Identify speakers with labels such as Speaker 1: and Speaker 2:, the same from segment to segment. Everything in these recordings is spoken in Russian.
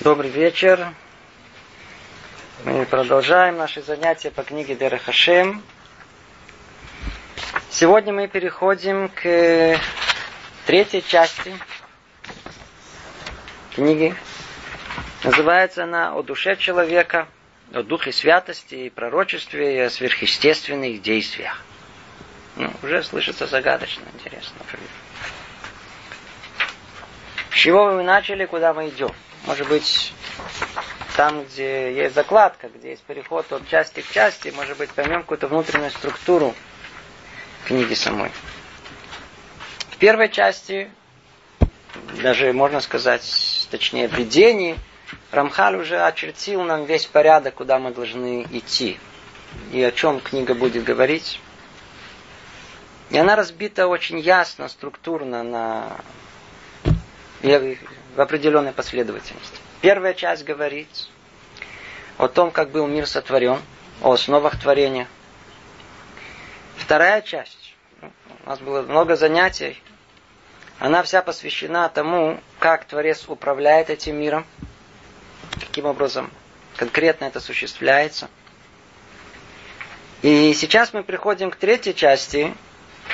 Speaker 1: Добрый вечер. Мы продолжаем наши занятия по книге Дера Хашем. Сегодня мы переходим к третьей части книги. Называется она «О душе человека», о духе святости и пророчестве и о сверхъестественных действиях. Ну, уже слышится загадочно, интересно. С чего мы начали, куда мы идем? Может быть, там, где есть закладка, где есть переход от части к части, может быть, поймем какую-то внутреннюю структуру книги самой. В первой части, даже можно сказать, точнее, в видении, Рамхаль уже очертил нам весь порядок, куда мы должны идти. И о чем книга будет говорить. И она разбита очень ясно, структурно на в определенной последовательности. Первая часть говорит о том, как был мир сотворен, о основах творения. Вторая часть, у нас было много занятий, она вся посвящена тому, как Творец управляет этим миром, каким образом конкретно это осуществляется. И сейчас мы приходим к третьей части,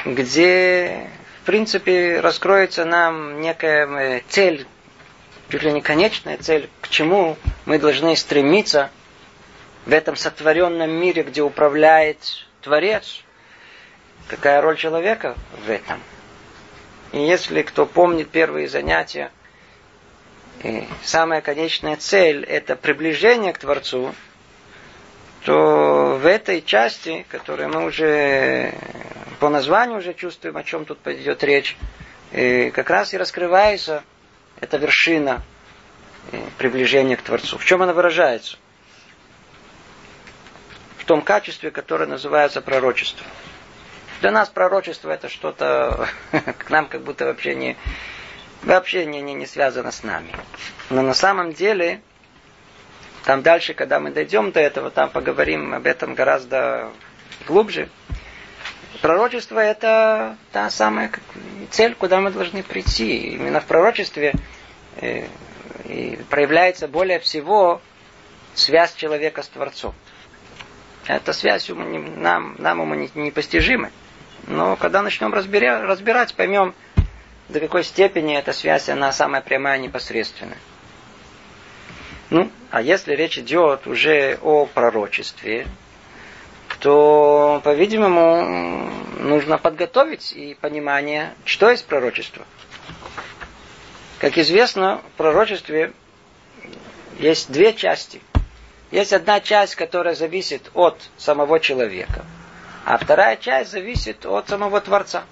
Speaker 1: где, в принципе, раскроется нам некая цель чуть ли не конечная цель, к чему мы должны стремиться в этом сотворенном мире, где управляет Творец. Какая роль человека в этом? И если кто помнит первые занятия, и самая конечная цель – это приближение к Творцу, то в этой части, которую мы уже по названию уже чувствуем, о чем тут пойдет речь, как раз и раскрывается – это вершина э, приближения к Творцу. В чем она выражается? В том качестве, которое называется пророчество. Для нас пророчество это что-то к нам как будто вообще не вообще не, не, не связано с нами. Но на самом деле, там дальше, когда мы дойдем до этого, там поговорим об этом гораздо глубже. Пророчество это та самая цель, куда мы должны прийти. Именно в пророчестве э, проявляется более всего связь человека с Творцом. Эта связь нам, нам ему непостижима. Но когда начнем разбирать, разбирать, поймем, до какой степени эта связь, она самая прямая, непосредственная. Ну, а если речь идет уже о пророчестве, то, по-видимому, нужно подготовить и понимание, что есть пророчество. Как известно, в пророчестве есть две части. Есть одна часть, которая зависит от самого человека, а вторая часть зависит от самого Творца.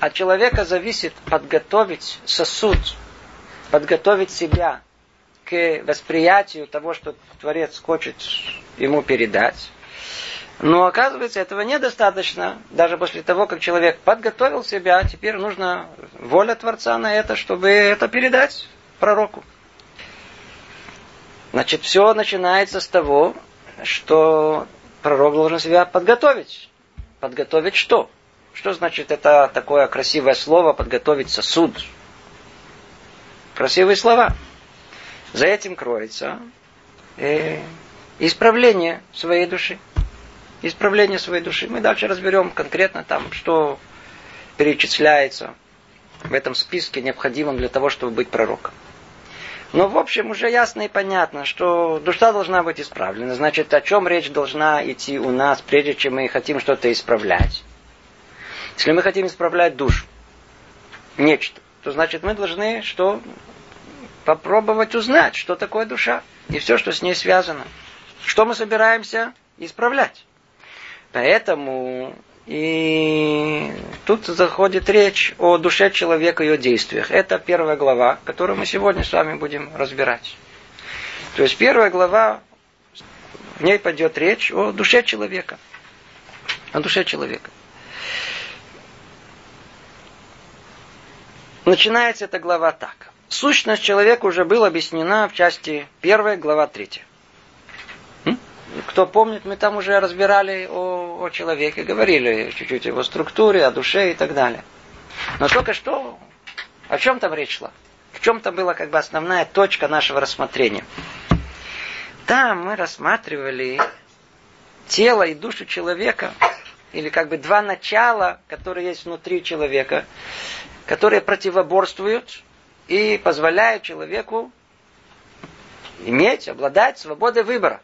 Speaker 1: От человека зависит подготовить сосуд, подготовить себя к восприятию того, что Творец хочет ему передать. Но оказывается, этого недостаточно. Даже после того, как человек подготовил себя, теперь нужна воля Творца на это, чтобы это передать пророку. Значит, все начинается с того, что пророк должен себя подготовить. Подготовить что? Что значит это такое красивое слово подготовить сосуд? Красивые слова. За этим кроется э, исправление своей души исправление своей души. Мы дальше разберем конкретно там, что перечисляется в этом списке, необходимом для того, чтобы быть пророком. Но, в общем, уже ясно и понятно, что душа должна быть исправлена. Значит, о чем речь должна идти у нас, прежде чем мы хотим что-то исправлять? Если мы хотим исправлять душу, нечто, то значит мы должны что? Попробовать узнать, что такое душа и все, что с ней связано. Что мы собираемся исправлять. Поэтому и тут заходит речь о душе человека и о действиях. Это первая глава, которую мы сегодня с вами будем разбирать. То есть первая глава, в ней пойдет речь о душе человека. О душе человека. Начинается эта глава так. Сущность человека уже была объяснена в части 1, глава 3. Кто помнит, мы там уже разбирали о, о человеке, говорили чуть-чуть о его структуре, о душе и так далее. Но только что, о чем там речь шла? в чем-то была как бы основная точка нашего рассмотрения. Там мы рассматривали тело и душу человека, или как бы два начала, которые есть внутри человека, которые противоборствуют и позволяют человеку иметь, обладать свободой выбора.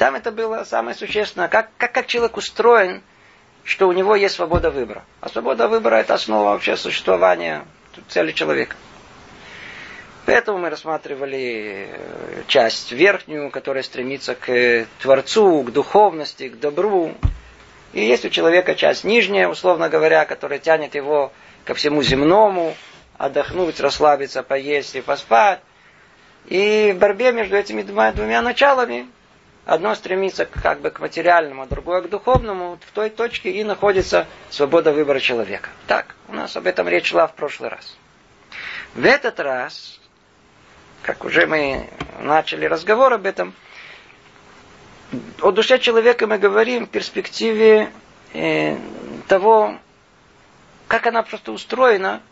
Speaker 1: Там это было самое существенное. Как, как, как человек устроен, что у него есть свобода выбора. А свобода выбора это основа вообще существования цели человека. Поэтому мы рассматривали э, часть верхнюю, которая стремится к Творцу, к духовности, к добру. И есть у человека часть нижняя, условно говоря, которая тянет его ко всему земному, отдохнуть, расслабиться, поесть и поспать. И в борьбе между этими двумя началами одно стремится как бы к материальному, а другое к духовному, в той точке и находится свобода выбора человека. Так, у нас об этом речь шла в прошлый раз. В этот раз, как уже мы начали разговор об этом, о душе человека мы говорим в перспективе э, того, как она просто устроена.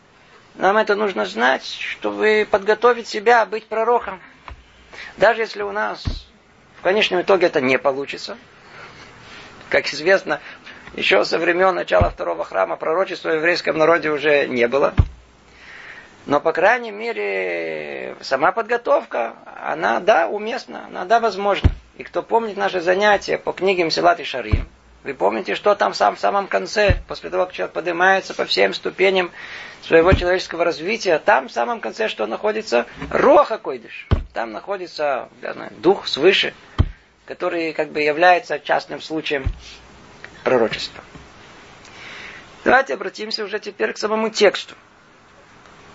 Speaker 1: Нам это нужно знать, чтобы подготовить себя быть пророком. Даже если у нас в конечном итоге это не получится. Как известно, еще со времен начала второго храма пророчества в еврейском народе уже не было. Но, по крайней мере, сама подготовка, она, да, уместна, она, да, возможна. И кто помнит наши занятия по книгам Силат и Шарим, вы помните, что там сам, в самом конце, после того, как человек поднимается по всем ступеням своего человеческого развития, там в самом конце что находится? Роха Койдыш. Там находится я знаю, дух свыше, который как бы является частным случаем пророчества. Давайте обратимся уже теперь к самому тексту.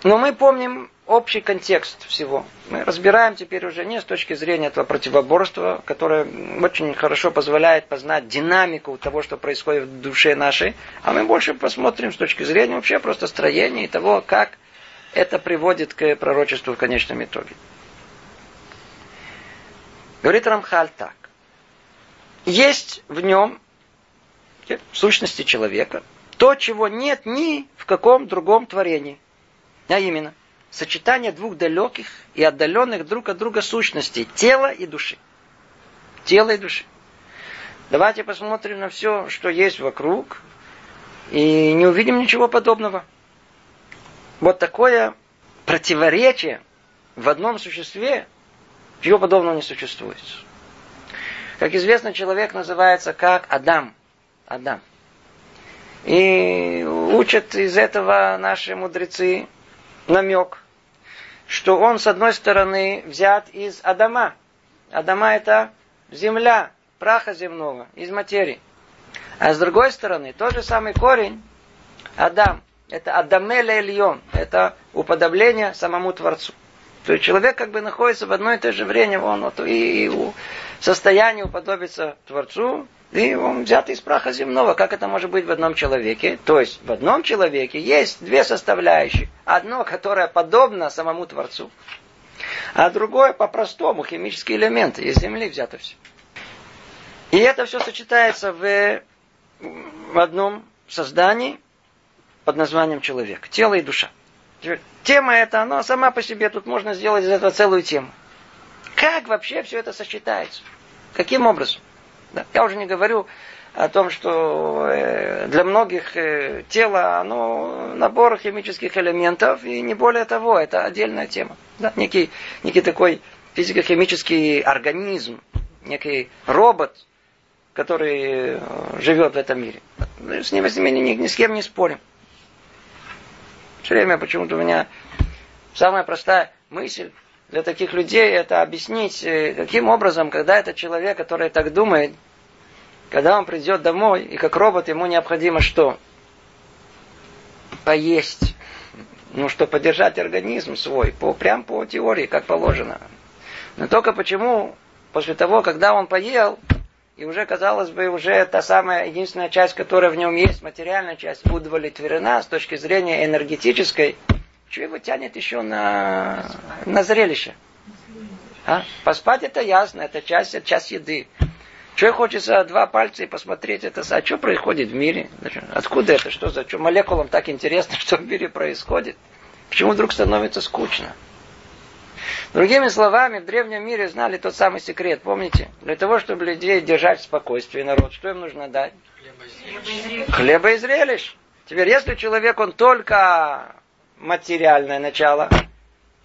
Speaker 1: Но мы помним общий контекст всего. Мы разбираем теперь уже не с точки зрения этого противоборства, которое очень хорошо позволяет познать динамику того, что происходит в душе нашей, а мы больше посмотрим с точки зрения вообще просто строения и того, как это приводит к пророчеству в конечном итоге. Говорит Рамхаль так. Есть в нем, в сущности человека, то, чего нет ни в каком другом творении. А именно, сочетание двух далеких и отдаленных друг от друга сущностей, тела и души. Тело и души. Давайте посмотрим на все, что есть вокруг, и не увидим ничего подобного. Вот такое противоречие в одном существе, чего подобного не существует. Как известно, человек называется как Адам. Адам. И учат из этого наши мудрецы, намек, что он, с одной стороны, взят из Адама. Адама это земля, праха земного, из материи. А с другой стороны, тот же самый корень, Адам, это Адамеле Ильон, это уподобление самому Творцу. То есть человек как бы находится в одно и то же время, он вот и, и состоянии уподобиться Творцу, и он взят из праха земного. Как это может быть в одном человеке? То есть в одном человеке есть две составляющие. Одно, которое подобно самому Творцу, а другое по-простому, химические элементы. Из земли взято все. И это все сочетается в, в одном создании под названием человек. Тело и душа. Тема эта, она сама по себе, тут можно сделать из этого целую тему. Как вообще все это сочетается? Каким образом? Да. Я уже не говорю о том, что э, для многих э, тело, оно набор химических элементов, и не более того, это отдельная тема. Да? Некий, некий такой физико-химический организм, некий робот, который э, живет в этом мире. С ним, с ним ни, ни с кем не спорим. Все время почему-то у меня самая простая мысль для таких людей это объяснить, э, каким образом, когда этот человек, который так думает, когда он придет домой, и как робот ему необходимо что? Поесть. Ну, что поддержать организм свой, по, прям по теории, как положено. Но только почему после того, когда он поел, и уже, казалось бы, уже та самая единственная часть, которая в нем есть, материальная часть, удовлетворена с точки зрения энергетической, что его тянет еще на, на зрелище? А? Поспать это ясно, это часть, это часть еды. Что хочется два пальца и посмотреть это, а что происходит в мире? Откуда это? Что за что? Молекулам так интересно, что в мире происходит. Почему вдруг становится скучно? Другими словами, в древнем мире знали тот самый секрет, помните? Для того, чтобы людей держать в спокойствии, народ, что им нужно дать? Хлеба и зрелищ. Теперь, если человек, он только материальное начало,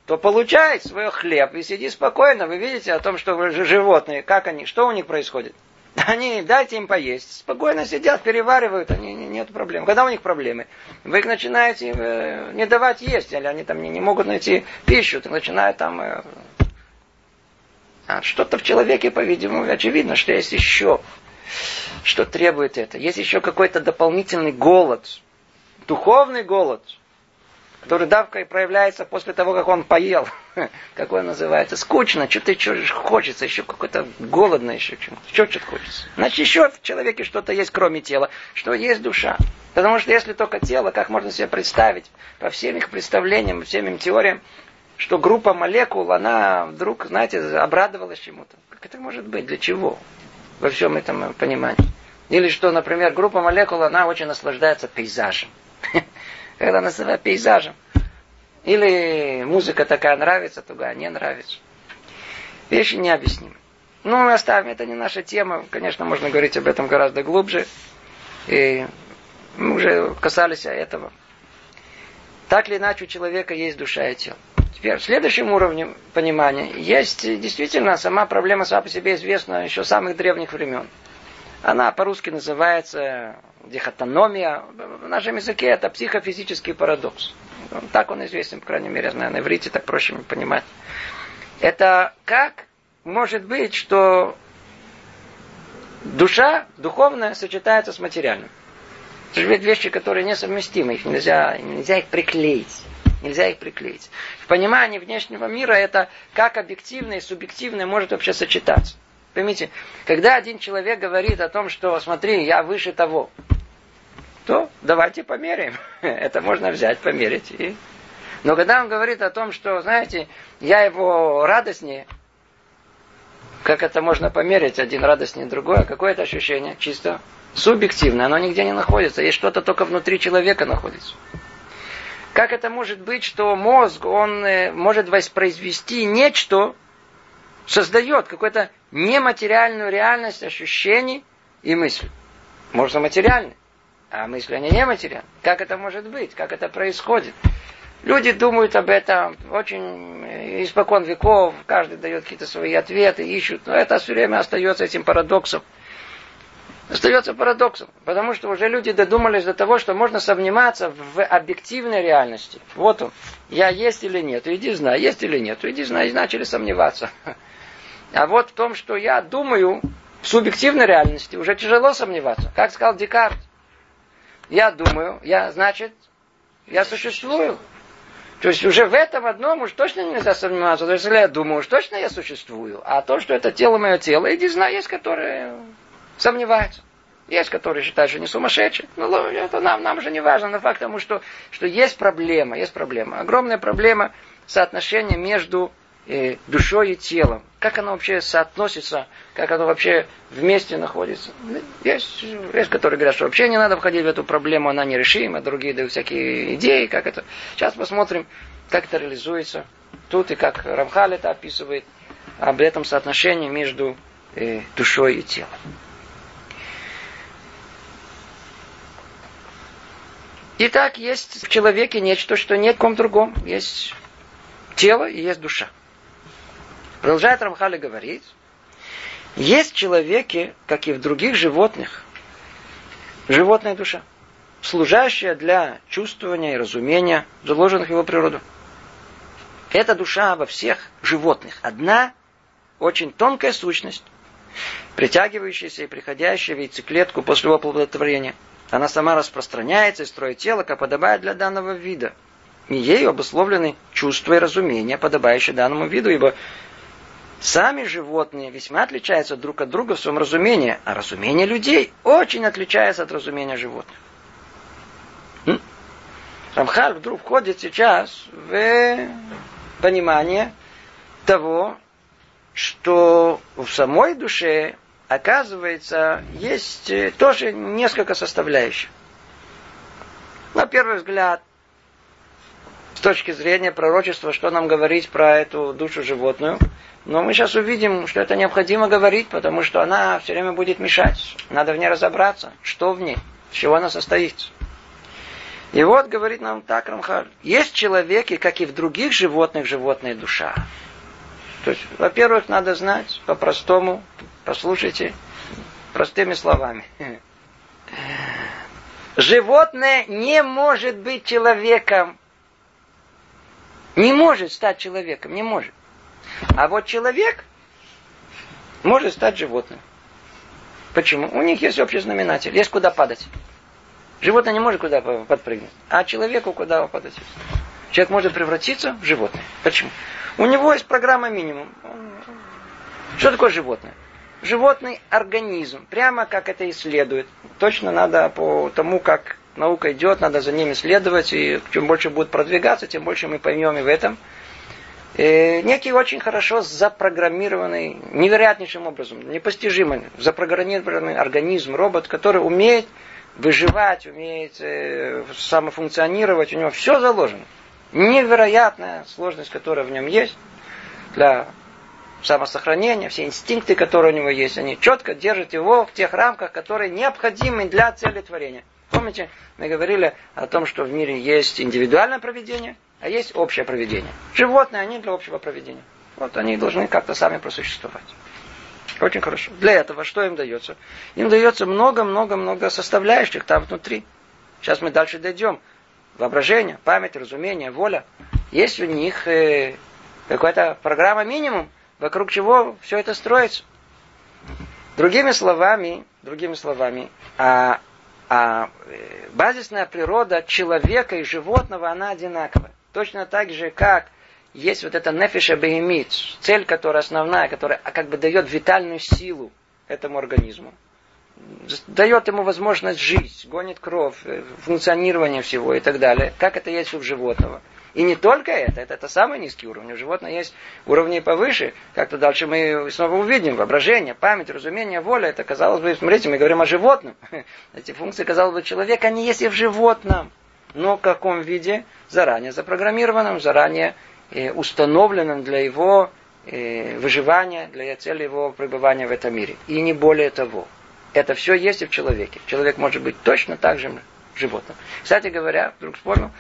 Speaker 1: то получает свой хлеб и сиди спокойно. Вы видите о том, что животные, как они, что у них происходит? Они, дайте им поесть. Спокойно сидят, переваривают, они, нет проблем. Когда у них проблемы? Вы их начинаете э, не давать есть, или они там не, не могут найти пищу, ты начинают там... Э, а что-то в человеке, по-видимому, очевидно, что есть еще, что требует это. Есть еще какой-то дополнительный голод, духовный голод – который давка и проявляется после того, как он поел. Как он называется? Скучно, что-то что хочется, еще какой-то голодно еще. Что что-то хочется. Значит, еще в человеке что-то есть, кроме тела. Что есть душа. Потому что если только тело, как можно себе представить, по всем их представлениям, всем им теориям, что группа молекул, она вдруг, знаете, обрадовалась чему-то. Как это может быть? Для чего? Во всем этом понимании. Или что, например, группа молекул, она очень наслаждается пейзажем. когда называют пейзажем. Или музыка такая нравится, другая не нравится. Вещи необъяснимы. Ну, мы оставим, это не наша тема. Конечно, можно говорить об этом гораздо глубже. И мы уже касались этого. Так или иначе, у человека есть душа и тело. Теперь, следующим уровнем понимания есть действительно сама проблема сама по себе известна еще с самых древних времен. Она по-русски называется дихотономия. В нашем языке это психофизический парадокс. Так он известен, по крайней мере, я знаю, на иврите так проще понимать. Это как может быть, что душа духовная сочетается с материальным. Это же вещи, которые несовместимы, их нельзя, нельзя их приклеить. Нельзя их приклеить. В понимании внешнего мира это как объективное и субъективное может вообще сочетаться. Поймите, когда один человек говорит о том, что смотри, я выше того, то давайте померяем. Это можно взять, померить. И... Но когда он говорит о том, что, знаете, я его радостнее, как это можно померить, один радостнее другое, какое это ощущение? Чисто субъективное, оно нигде не находится, есть что-то только внутри человека находится. Как это может быть, что мозг, он э, может воспроизвести нечто, создает какую-то нематериальную реальность ощущений и мыслей. Может, материальный. А мысли, они нематериальны. Как это может быть? Как это происходит? Люди думают об этом очень испокон веков, каждый дает какие-то свои ответы, ищут, но это все время остается этим парадоксом. Остается парадоксом, потому что уже люди додумались до того, что можно сомневаться в объективной реальности. Вот он, я есть или нет, иди знай, есть или нет, иди знай, и начали сомневаться. А вот в том, что я думаю, в субъективной реальности уже тяжело сомневаться. Как сказал Декарт, я думаю, я, значит, я существую. То есть уже в этом одном уж точно нельзя сомневаться. То есть если я думаю, уж точно я существую. А то, что это тело мое тело, иди знай, есть, которые сомневаются. Есть, которые считают, что не сумасшедшие. Ну, это нам, нам уже не важно. Но факт тому, что, что есть проблема, есть проблема. Огромная проблема соотношения между э, душой и телом. Как оно вообще соотносится, как оно вообще вместе находится. Есть, есть которые говорят, что вообще не надо входить в эту проблему, она нерешима, другие дают всякие идеи, как это. Сейчас посмотрим, как это реализуется. Тут и как Рамхаль это описывает, об этом соотношении между э, душой и телом. Итак, есть в человеке нечто, что нет в ком другом. Есть тело и есть душа. Продолжает Рамхали говорить, есть в человеке, как и в других животных, животная душа, служащая для чувствования и разумения, заложенных в его природу. Эта душа во всех животных одна, очень тонкая сущность, притягивающаяся и приходящая в яйцеклетку после оплодотворения. Она сама распространяется и строит тело, как подобает для данного вида. И ею обусловлены чувства и разумения, подобающие данному виду, ибо Сами животные весьма отличаются друг от друга в своем разумении, а разумение людей очень отличается от разумения животных. Рамхаль вдруг входит сейчас в понимание того, что в самой душе, оказывается, есть тоже несколько составляющих. На первый взгляд, с точки зрения пророчества, что нам говорить про эту душу животную. Но мы сейчас увидим, что это необходимо говорить, потому что она все время будет мешать. Надо в ней разобраться, что в ней, с чего она состоит. И вот говорит нам так Рамхаль. Есть человеки, как и в других животных, животная душа. То есть, во-первых, надо знать по-простому, послушайте, простыми словами. Животное не может быть человеком. Не может стать человеком, не может. А вот человек может стать животным. Почему? У них есть общий знаменатель, есть куда падать. Животное не может куда подпрыгнуть, а человеку куда падать. Человек может превратиться в животное. Почему? У него есть программа минимум. Что такое животное? Животный организм, прямо как это исследует. Точно надо по тому, как наука идет, надо за ними следовать, и чем больше будет продвигаться, тем больше мы поймем и в этом. И э, некий очень хорошо запрограммированный, невероятнейшим образом, непостижимый, запрограммированный организм, робот, который умеет выживать, умеет э, самофункционировать, у него все заложено. Невероятная сложность, которая в нем есть для самосохранения, все инстинкты, которые у него есть, они четко держат его в тех рамках, которые необходимы для цели творения. Помните, мы говорили о том, что в мире есть индивидуальное проведение, а есть общее проведение. Животные, они для общего проведения. Вот они должны как-то сами просуществовать. Очень хорошо. Для этого что им дается? Им дается много-много-много составляющих там внутри. Сейчас мы дальше дойдем. Воображение, память, разумение, воля. Есть у них э, какая-то программа минимум, вокруг чего все это строится. Другими словами, другими словами, а, а э, базисная природа человека и животного, она одинаковая. Точно так же, как есть вот эта нефиша бегемит, цель, которая основная, которая как бы дает витальную силу этому организму. Дает ему возможность жить, гонит кровь, э, функционирование всего и так далее. Как это есть у животного. И не только это, это, это самый низкий уровень. У животного есть уровни повыше. Как-то дальше мы снова увидим воображение, память, разумение, воля. Это, казалось бы, смотрите, мы говорим о животном. Эти функции, казалось бы, человека, они есть и в животном. Но в каком виде? Заранее запрограммированном, заранее э, установленном для его э, выживания, для цели его пребывания в этом мире. И не более того. Это все есть и в человеке. Человек может быть точно так же животным. Кстати говоря, вдруг вспомнил,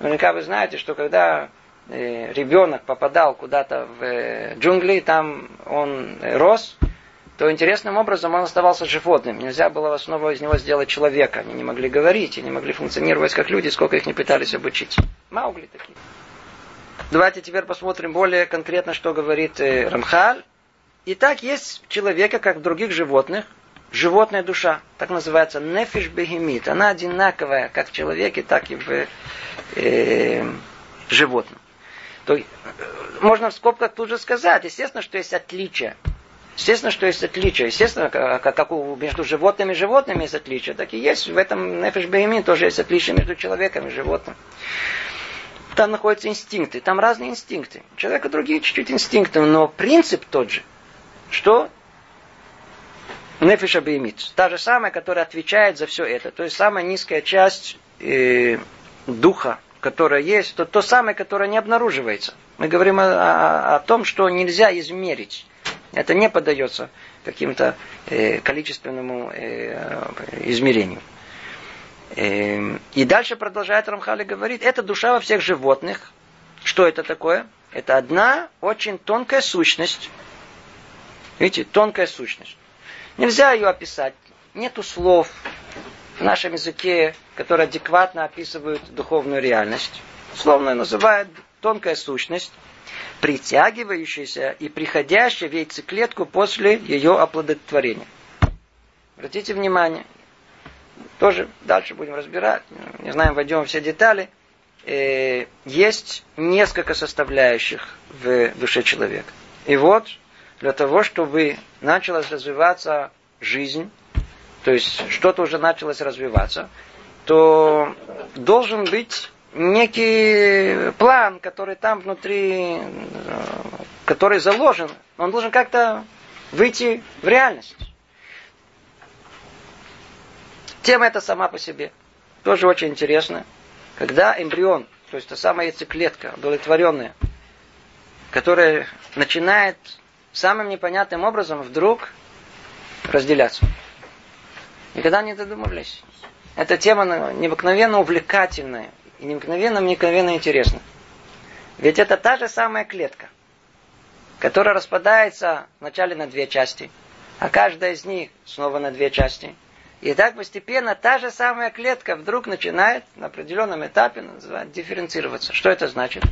Speaker 1: Наверняка вы знаете, что когда э, ребенок попадал куда-то в э, джунгли, там он рос, то интересным образом он оставался животным. Нельзя было в основу из него сделать человека. Они не могли говорить и не могли функционировать как люди, сколько их не пытались обучить. Маугли такие. Давайте теперь посмотрим более конкретно, что говорит э, Рамхаль. Итак, есть человека, как в других животных, животная душа, так называется нефиш бегемит. Она одинаковая как в человеке, так и в э, животном. То, э, можно в скобках тут же сказать, естественно, что есть отличия. Естественно, что есть отличия. Естественно, как, как у, между животными и животными есть отличия, так и есть в этом нефиш бегемит тоже есть отличия между человеком и животным. Там находятся инстинкты, там разные инстинкты. У человека другие чуть-чуть инстинкты, но принцип тот же. Что Нефиша Беймит. Та же самая, которая отвечает за все это. То есть самая низкая часть э, духа, которая есть, то то самое, которое не обнаруживается. Мы говорим о, о, о том, что нельзя измерить. Это не поддается каким-то э, количественному э, измерению. Э, и дальше продолжает Рамхали говорить, это душа во всех животных. Что это такое? Это одна очень тонкая сущность. Видите, тонкая сущность. Нельзя ее описать. Нету слов в нашем языке, которые адекватно описывают духовную реальность. Словно называют тонкая сущность, притягивающаяся и приходящая в яйцеклетку после ее оплодотворения. Обратите внимание, тоже дальше будем разбирать, не знаем, войдем во все детали. Э, есть несколько составляющих в душе человека. И вот для того, чтобы началась развиваться жизнь, то есть что-то уже началось развиваться, то должен быть некий план, который там внутри, который заложен, он должен как-то выйти в реальность. Тема эта сама по себе тоже очень интересна. Когда эмбрион то есть та самая яйцеклетка, удовлетворенная, которая начинает самым непонятным образом вдруг разделяться. Никогда не додумывались. Эта тема необыкновенно увлекательная и необыкновенно, необыкновенно интересная. Ведь это та же самая клетка, которая распадается вначале на две части, а каждая из них снова на две части. И так постепенно та же самая клетка вдруг начинает на определенном этапе называть, дифференцироваться. Что это значит?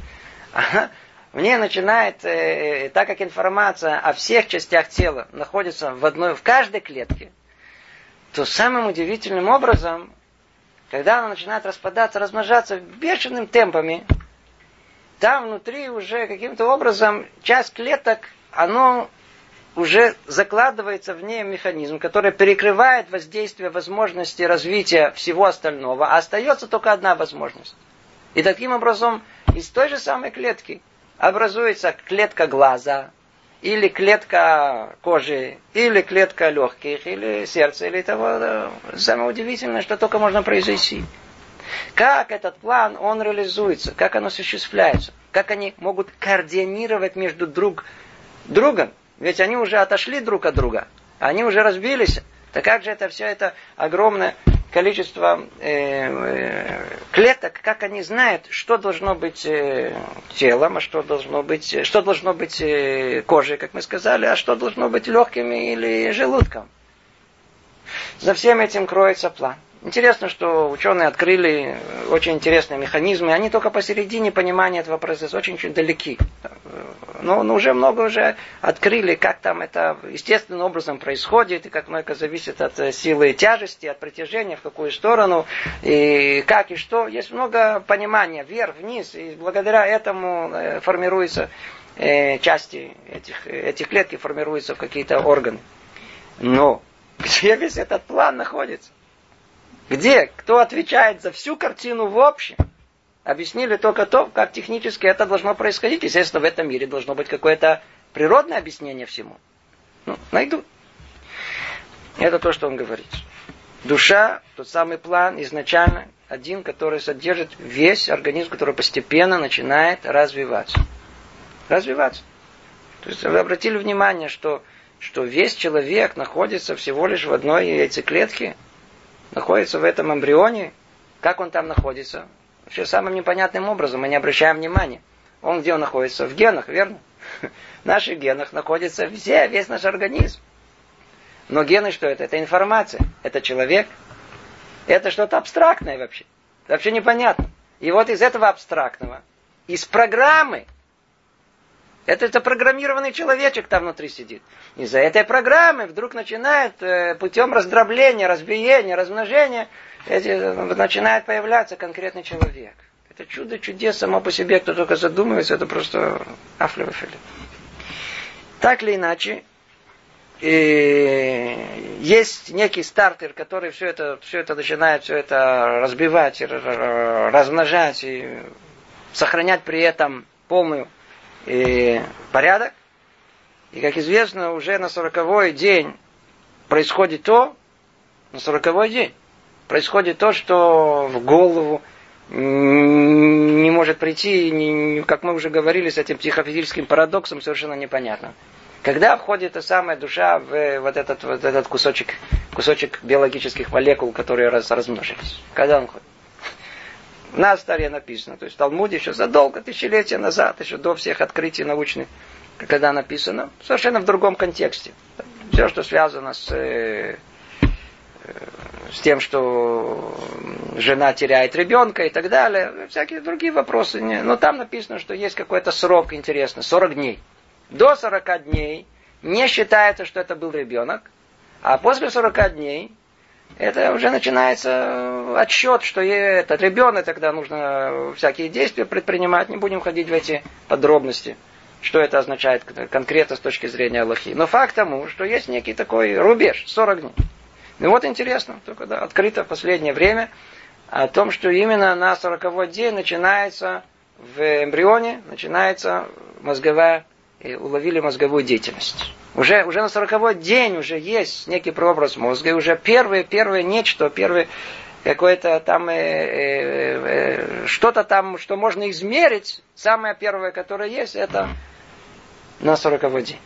Speaker 1: В ней начинает, э, так как информация о всех частях тела находится в одной, в каждой клетке, то самым удивительным образом, когда она начинает распадаться, размножаться бешеным темпами, там внутри уже каким-то образом часть клеток, оно уже закладывается в ней механизм, который перекрывает воздействие возможности развития всего остального, а остается только одна возможность. И таким образом из той же самой клетки образуется клетка глаза, или клетка кожи, или клетка легких, или сердца, или того. Самое удивительное, что только можно произвести. Как этот план, он реализуется, как он осуществляется, как они могут координировать между друг другом, ведь они уже отошли друг от друга, они уже разбились. Так как же это все это огромное количество э, э, клеток, как они знают, что должно быть э, телом, а что должно быть, что должно быть э, кожей, как мы сказали, а что должно быть легкими или желудком. За всем этим кроется план. Интересно, что ученые открыли очень интересные механизмы. Они только посередине понимания этого процесса очень-очень далеки. Но, но уже много уже открыли, как там это естественным образом происходит, и как много зависит от э, силы тяжести, от притяжения, в какую сторону, и как и что. Есть много понимания вверх, вниз, и благодаря этому э, формируются э, части этих, этих клетки, формируются в какие-то органы. Но где весь этот план находится? Где? Кто отвечает за всю картину в общем? Объяснили только то, как технически это должно происходить. Естественно, в этом мире должно быть какое-то природное объяснение всему. Ну, найдут. Это то, что он говорит. Душа, тот самый план, изначально один, который содержит весь организм, который постепенно начинает развиваться. Развиваться. То есть вы обратили внимание, что, что весь человек находится всего лишь в одной яйцеклетке, находится в этом эмбрионе, как он там находится? Вообще самым непонятным образом, мы не обращаем внимания. Он где он находится? В генах, верно? В наших генах находится все, весь наш организм. Но гены что это? Это информация. Это человек. Это что-то абстрактное вообще. Вообще непонятно. И вот из этого абстрактного, из программы, это, это программированный человечек там внутри сидит. Из-за этой программы вдруг начинает э, путем раздробления, разбиения, размножения, эти, начинает появляться конкретный человек. Это чудо чудес само по себе, кто только задумывается, это просто афлевофилит. Так или иначе, и есть некий стартер, который все это, все это начинает все это разбивать, размножать и сохранять при этом полную и порядок. И, как известно, уже на сороковой день происходит то, на сороковой день происходит то, что в голову не может прийти, как мы уже говорили, с этим психофизическим парадоксом совершенно непонятно. Когда входит та самая душа в вот этот, вот этот кусочек, кусочек биологических молекул, которые раз, размножились? Когда он входит? На старе написано. То есть в Талмуде еще задолго, тысячелетия назад, еще до всех открытий научных, когда написано, совершенно в другом контексте. Все, что связано с, э, с тем, что жена теряет ребенка и так далее, всякие другие вопросы. Но там написано, что есть какой-то срок интересный, 40 дней. До 40 дней не считается, что это был ребенок, а после 40 дней это уже начинается отсчет, что этот ребенок, тогда нужно всякие действия предпринимать, не будем ходить в эти подробности, что это означает конкретно с точки зрения Аллахи. Но факт тому, что есть некий такой рубеж, 40 дней. Ну вот интересно, только да, открыто в последнее время о том, что именно на 40 день начинается в эмбрионе, начинается мозговая, уловили мозговую деятельность. Уже, уже на сороковой день уже есть некий прообраз мозга, и уже первое, первое нечто, первое, какое-то там, э, э, э, что-то там, что можно измерить, самое первое, которое есть, это на сороковой день.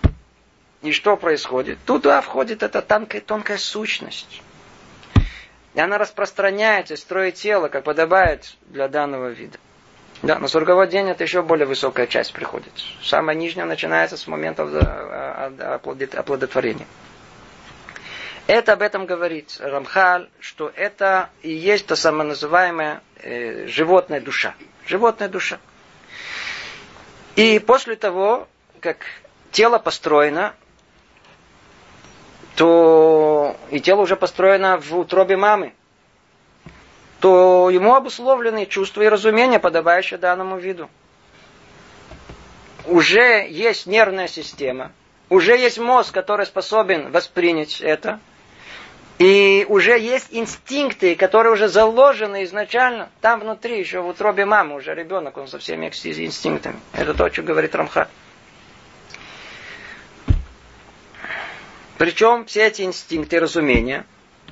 Speaker 1: И что происходит? Туда входит эта тонкая, тонкая сущность. И она распространяется, строит тело, как подобает для данного вида. Да, на сороковой день это еще более высокая часть приходит. Самая нижняя начинается с момента оплодотворения. Это об этом говорит Рамхаль, что это и есть та самая называемая э, животная душа. Животная душа. И после того, как тело построено, то и тело уже построено в утробе мамы, то ему обусловлены чувства и разумения, подобающие данному виду. Уже есть нервная система, уже есть мозг, который способен воспринять это, и уже есть инстинкты, которые уже заложены изначально. Там внутри, еще в утробе мамы, уже ребенок, он со всеми инстинктами. Это то, что говорит Рамха. Причем все эти инстинкты разумения,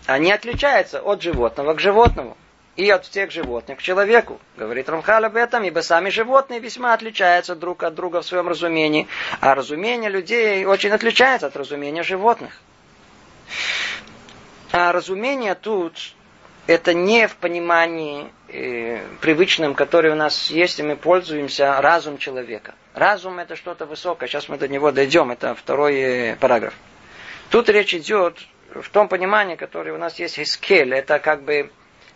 Speaker 1: они отличаются от животного к животному. И от всех животных к человеку. Говорит Рамхаль об этом, ибо сами животные весьма отличаются друг от друга в своем разумении. А разумение людей очень отличается от разумения животных. А разумение тут это не в понимании э, привычном, которое у нас есть, и мы пользуемся разум человека. Разум это что-то высокое, сейчас мы до него дойдем, это второй э, параграф. Тут речь идет в том понимании, которое у нас есть искель, это как бы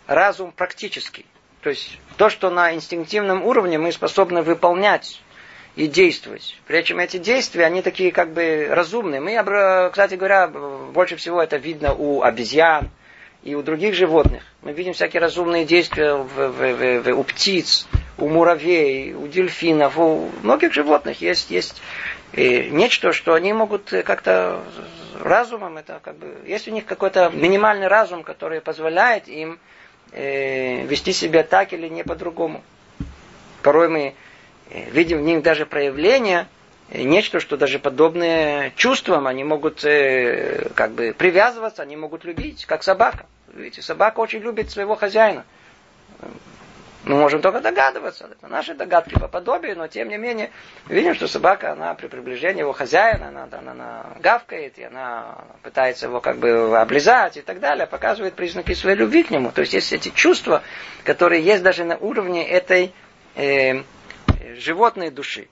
Speaker 1: разум практический. То есть то, что на инстинктивном уровне мы способны выполнять и действовать. Причем эти действия, они такие как бы разумные. Мы, кстати говоря, больше всего это видно у обезьян и у других животных. Мы видим всякие разумные действия в, в, в, у птиц, у муравей, у дельфинов, у многих животных есть, есть и нечто, что они могут как-то разумом, это как бы, есть у них какой-то минимальный разум, который позволяет им э, вести себя так или не по-другому. Порой мы э, видим в них даже проявление, э, нечто, что даже подобные чувствам, они могут как бы привязываться, они могут любить, как собака. Видите, собака очень любит своего хозяина. Мы можем только догадываться. Это наши догадки по подобию, но тем не менее, видим, что собака, она при приближении его хозяина, она, она, она гавкает, и она пытается его как бы облизать и так далее, показывает признаки своей любви к нему. То есть есть эти чувства, которые есть даже на уровне этой э, животной души.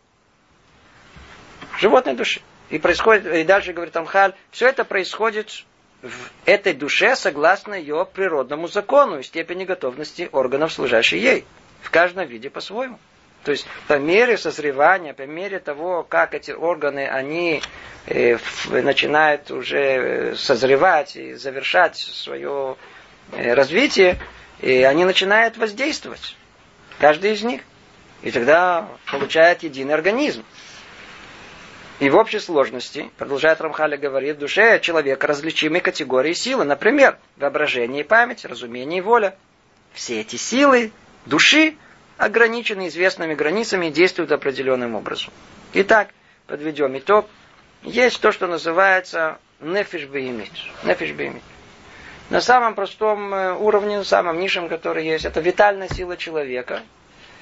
Speaker 1: Животной души. И происходит, и дальше говорит Амхаль, все это происходит в этой душе согласно ее природному закону и степени готовности органов, служащих ей. В каждом виде по-своему. То есть по мере созревания, по мере того, как эти органы, они э, начинают уже э, созревать и завершать свое э, развитие, и они начинают воздействовать. Каждый из них. И тогда получает единый организм. И в общей сложности, продолжает Рамхаля говорит, в душе человека различимые категории силы. Например, воображение и память, разумение и воля. Все эти силы души ограничены известными границами и действуют определенным образом. Итак, подведем итог. Есть то, что называется. Нефиш беймит. На самом простом э, уровне, на самом низшем, который есть, это витальная сила человека –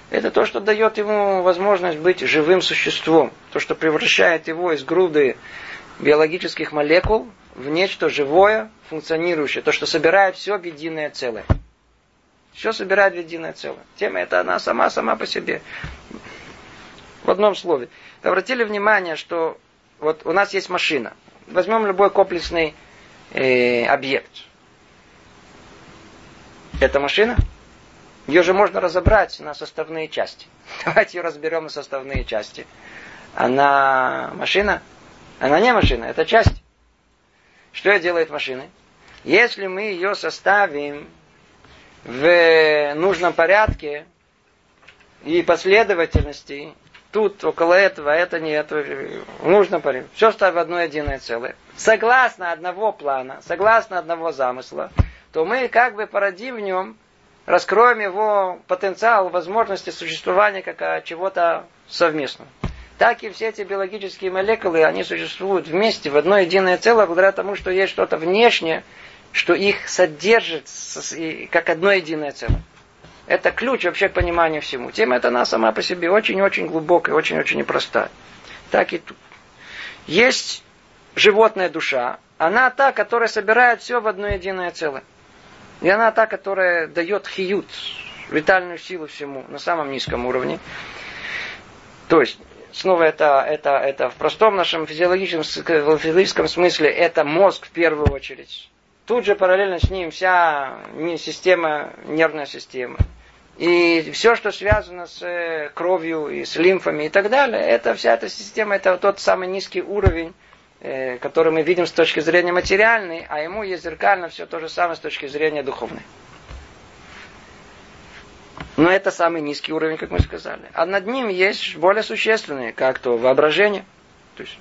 Speaker 1: это то, что дает ему возможность быть живым существом. То, что превращает его из груды биологических молекул в нечто живое, функционирующее. То, что собирает все в единое целое. Все собирает в единое целое. Тема это она сама, сама по себе. В одном слове. Обратили внимание, что вот у нас есть машина. Возьмем любой комплексный э, объект. Это машина? Ее же можно разобрать на составные части. Давайте ее разберем на составные части. Она машина? Она не машина, это часть. Что делает машина? Если мы ее составим в нужном порядке и последовательности, тут около этого, это нет, в нужном порядке, все ставим в одно единое целое, согласно одного плана, согласно одного замысла, то мы как бы породим в нем раскроем его потенциал, возможности существования как а, чего-то совместного. Так и все эти биологические молекулы, они существуют вместе, в одно единое целое, благодаря тому, что есть что-то внешнее, что их содержит как одно единое целое. Это ключ вообще к пониманию всему. Тема эта она сама по себе очень-очень глубокая, очень-очень непростая. Так и тут. Есть животная душа, она та, которая собирает все в одно единое целое. И она та, которая дает хиют, витальную силу всему на самом низком уровне. То есть, снова это, это, это в простом нашем физиологическом, физиологическом смысле, это мозг в первую очередь. Тут же параллельно с ним вся система, нервная система. И все, что связано с э, кровью и с лимфами и так далее, это вся эта система, это тот самый низкий уровень, который мы видим с точки зрения материальной, а ему есть зеркально все то же самое с точки зрения духовной. Но это самый низкий уровень, как мы сказали. А над ним есть более существенные, как то воображение. То есть,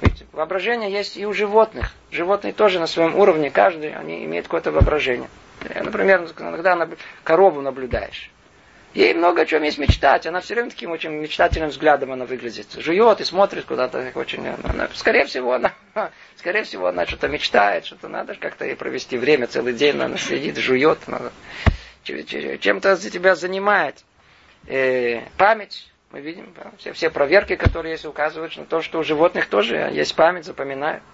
Speaker 1: видите, воображение есть и у животных. Животные тоже на своем уровне, каждый, они имеют какое-то воображение. Например, иногда корову наблюдаешь. Ей много о чем есть мечтать. Она все время таким очень мечтательным взглядом она выглядит. Жует и смотрит куда-то очень. Она, скорее всего, она, скорее всего, она что-то мечтает, что-то надо как-то ей провести время целый день. Она сидит, жует. Чем-то тебя занимает. Э, память. Мы видим, все, все проверки, которые есть, указывают на то, что у животных тоже есть память, запоминают.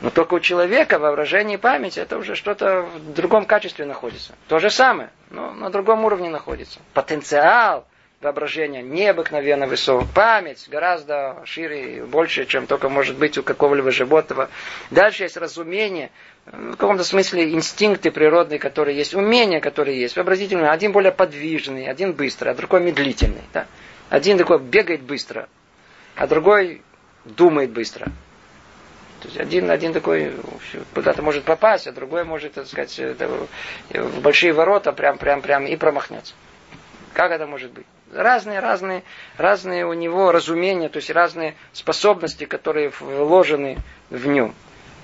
Speaker 1: Но только у человека воображение и память это уже что-то в другом качестве находится. То же самое, но на другом уровне находится. Потенциал воображения необыкновенно высок. Память гораздо шире и больше, чем только может быть у какого-либо животного. Дальше есть разумение, в каком-то смысле инстинкты природные, которые есть, умения, которые есть. Вообразительные. Один более подвижный, один быстрый, а другой медлительный. Да? Один такой бегает быстро, а другой думает быстро. То есть один, один такой куда-то может попасть, а другой может, так сказать, в большие ворота прям, прям, прям и промахнется. Как это может быть? Разные, разные, разные у него разумения, то есть разные способности, которые вложены в нем.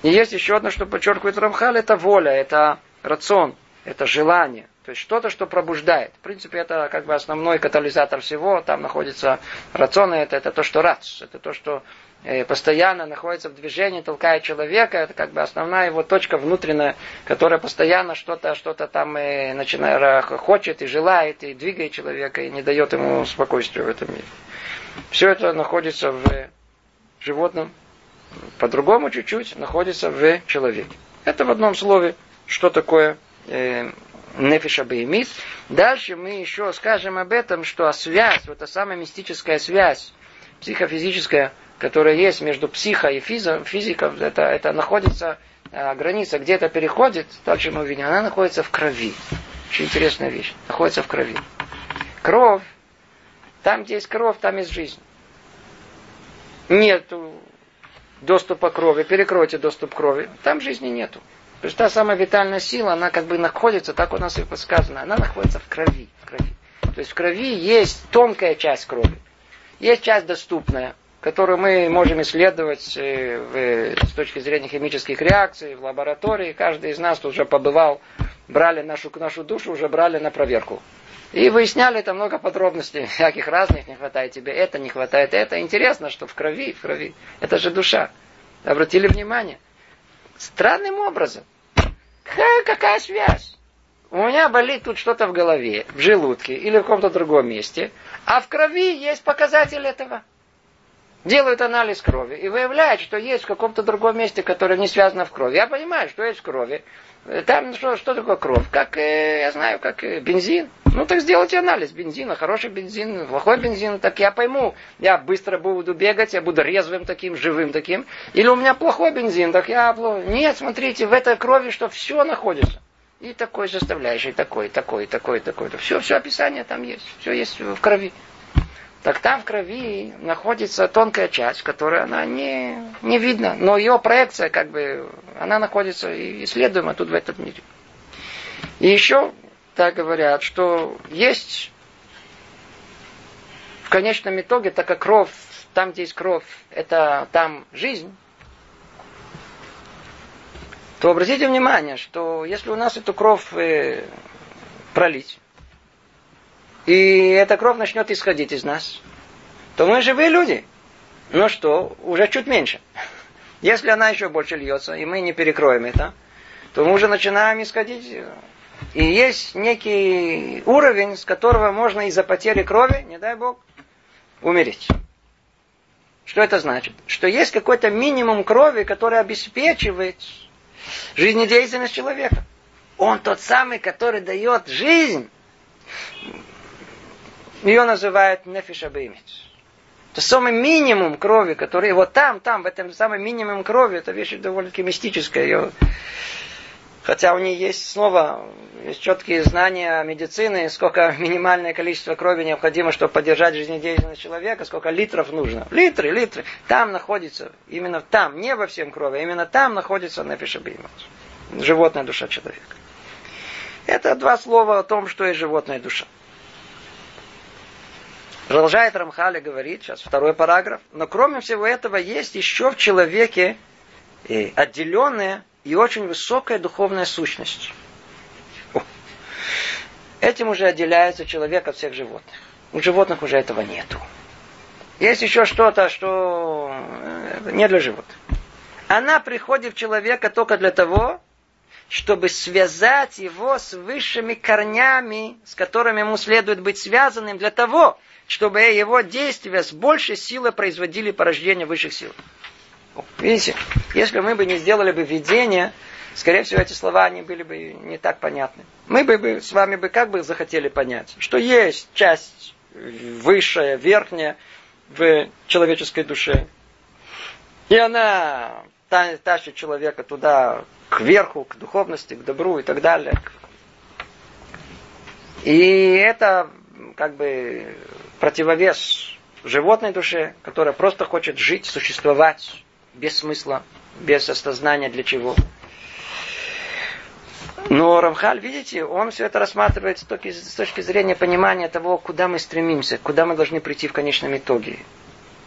Speaker 1: И есть еще одно, что подчеркивает Рамхаль, это воля, это рацион, это желание. То есть что-то, что пробуждает. В принципе, это как бы основной катализатор всего. Там находится рацион, это, это то, что рац, это то, что Э, постоянно находится в движении, толкает человека, это как бы основная его точка внутренняя, которая постоянно что-то что там э, начинает, хочет и желает, и двигает человека, и не дает ему спокойствия в этом мире. Все это находится в животном, по-другому чуть-чуть находится в человеке. Это в одном слове, что такое э, нефиша беймис. Дальше мы еще скажем об этом, что связь, вот эта самая мистическая связь, психофизическая, которая есть между психо и физо, физикой, это, это находится, э, граница где-то переходит, дальше мы увидим, она находится в крови. Очень интересная вещь. Находится в крови. Кровь, там, где есть кровь, там есть жизнь. Нет доступа крови, перекройте доступ крови, там жизни нету. То есть та самая витальная сила, она как бы находится, так у нас и подсказано, она находится в крови. В крови. То есть в крови есть тонкая часть крови. Есть часть доступная, которую мы можем исследовать э, в, с точки зрения химических реакций в лаборатории. Каждый из нас уже побывал, брали нашу, нашу душу, уже брали на проверку. И выясняли там много подробностей, всяких разных, не хватает тебе это, не хватает это. Интересно, что в крови, в крови. Это же душа. Обратили внимание? Странным образом. Какая, какая связь? У меня болит тут что-то в голове, в желудке или в каком-то другом месте, а в крови есть показатель этого делают анализ крови и выявляют, что есть в каком-то другом месте, которое не связано в крови. Я понимаю, что есть в крови. Там что, что такое кровь? Как, э, я знаю, как э, бензин. Ну так сделайте анализ бензина, хороший бензин, плохой бензин, так я пойму, я быстро буду бегать, я буду резвым таким, живым таким. Или у меня плохой бензин, так я... Нет, смотрите, в этой крови что все находится. И такой составляющий, такой, такой, такой, такой. Все, все описание там есть, все есть в крови так там в крови находится тонкая часть, которая она не, не видна, но ее проекция, как бы, она находится исследуема тут в этом мире. И еще так говорят, что есть в конечном итоге, так как кровь, там, где есть кровь, это там жизнь, то обратите внимание, что если у нас эту кровь э, пролить, и эта кровь начнет исходить из нас, то мы живые люди. Ну что, уже чуть меньше. Если она еще больше льется, и мы не перекроем это, то мы уже начинаем исходить. И есть некий уровень, с которого можно из-за потери крови, не дай Бог, умереть. Что это значит? Что есть какой-то минимум крови, который обеспечивает жизнедеятельность человека. Он тот самый, который дает жизнь. Ее называют нефишабеймец. Это самый минимум крови, который вот там, там, в этом самом минимум крови, это вещь довольно-таки мистическая. Ее... Хотя у нее есть снова, есть четкие знания медицины, сколько минимальное количество крови необходимо, чтобы поддержать жизнедеятельность человека, сколько литров нужно. Литры, литры. Там находится, именно там, не во всем крови, а именно там находится нефишабимат. Животная душа человека. Это два слова о том, что есть животная душа. Продолжает Рамхали говорить, сейчас второй параграф. Но кроме всего этого есть еще в человеке э, отделенная и очень высокая духовная сущность. Этим уже отделяется человек от всех животных. У животных уже этого нету. Есть еще что-то, что э, не для животных. Она приходит в человека только для того, чтобы связать его с высшими корнями, с которыми ему следует быть связанным, для того, чтобы его действия с большей силой производили порождение высших сил. Видите, если мы бы не сделали бы видение, скорее всего, эти слова они были бы не так понятны. Мы бы с вами бы как бы захотели понять, что есть часть высшая, верхняя в человеческой душе. И она тащит человека туда, к верху, к духовности, к добру и так далее. И это как бы противовес животной душе, которая просто хочет жить, существовать без смысла, без осознания для чего. Но Рамхаль, видите, он все это рассматривает с точки, с точки зрения понимания того, куда мы стремимся, куда мы должны прийти в конечном итоге.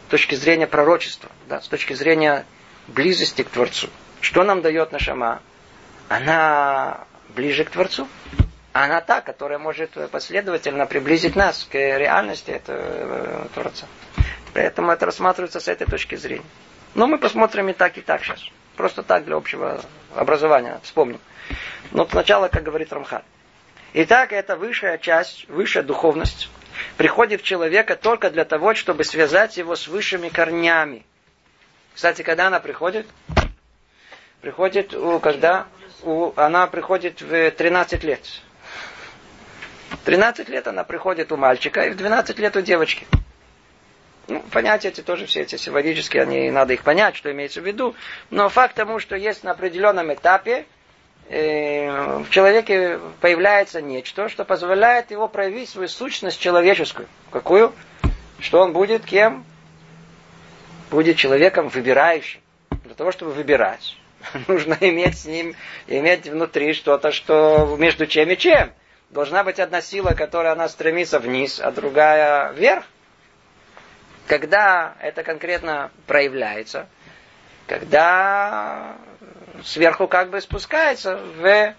Speaker 1: С точки зрения пророчества, да, с точки зрения близости к Творцу. Что нам дает Нашама? Она ближе к Творцу она та, которая может последовательно приблизить нас к реальности этого э, Творца. Поэтому это рассматривается с этой точки зрения. Но мы посмотрим и так, и так сейчас. Просто так для общего образования вспомним. Но сначала, как говорит Рамхан. Итак, эта высшая часть, высшая духовность приходит в человека только для того, чтобы связать его с высшими корнями. Кстати, когда она приходит? Приходит, у, когда у, она приходит в 13 лет. 13 лет она приходит у мальчика, и в 12 лет у девочки. Ну, понятия эти тоже все эти символические, они, надо их понять, что имеется в виду. Но факт тому, что есть на определенном этапе, э, в человеке появляется нечто, что позволяет его проявить свою сущность человеческую. Какую? Что он будет кем? Будет человеком выбирающим. Для того, чтобы выбирать, нужно иметь с ним, иметь внутри что-то, что между чем и чем. Должна быть одна сила, которая она стремится вниз, а другая вверх. Когда это конкретно проявляется, когда сверху как бы спускается в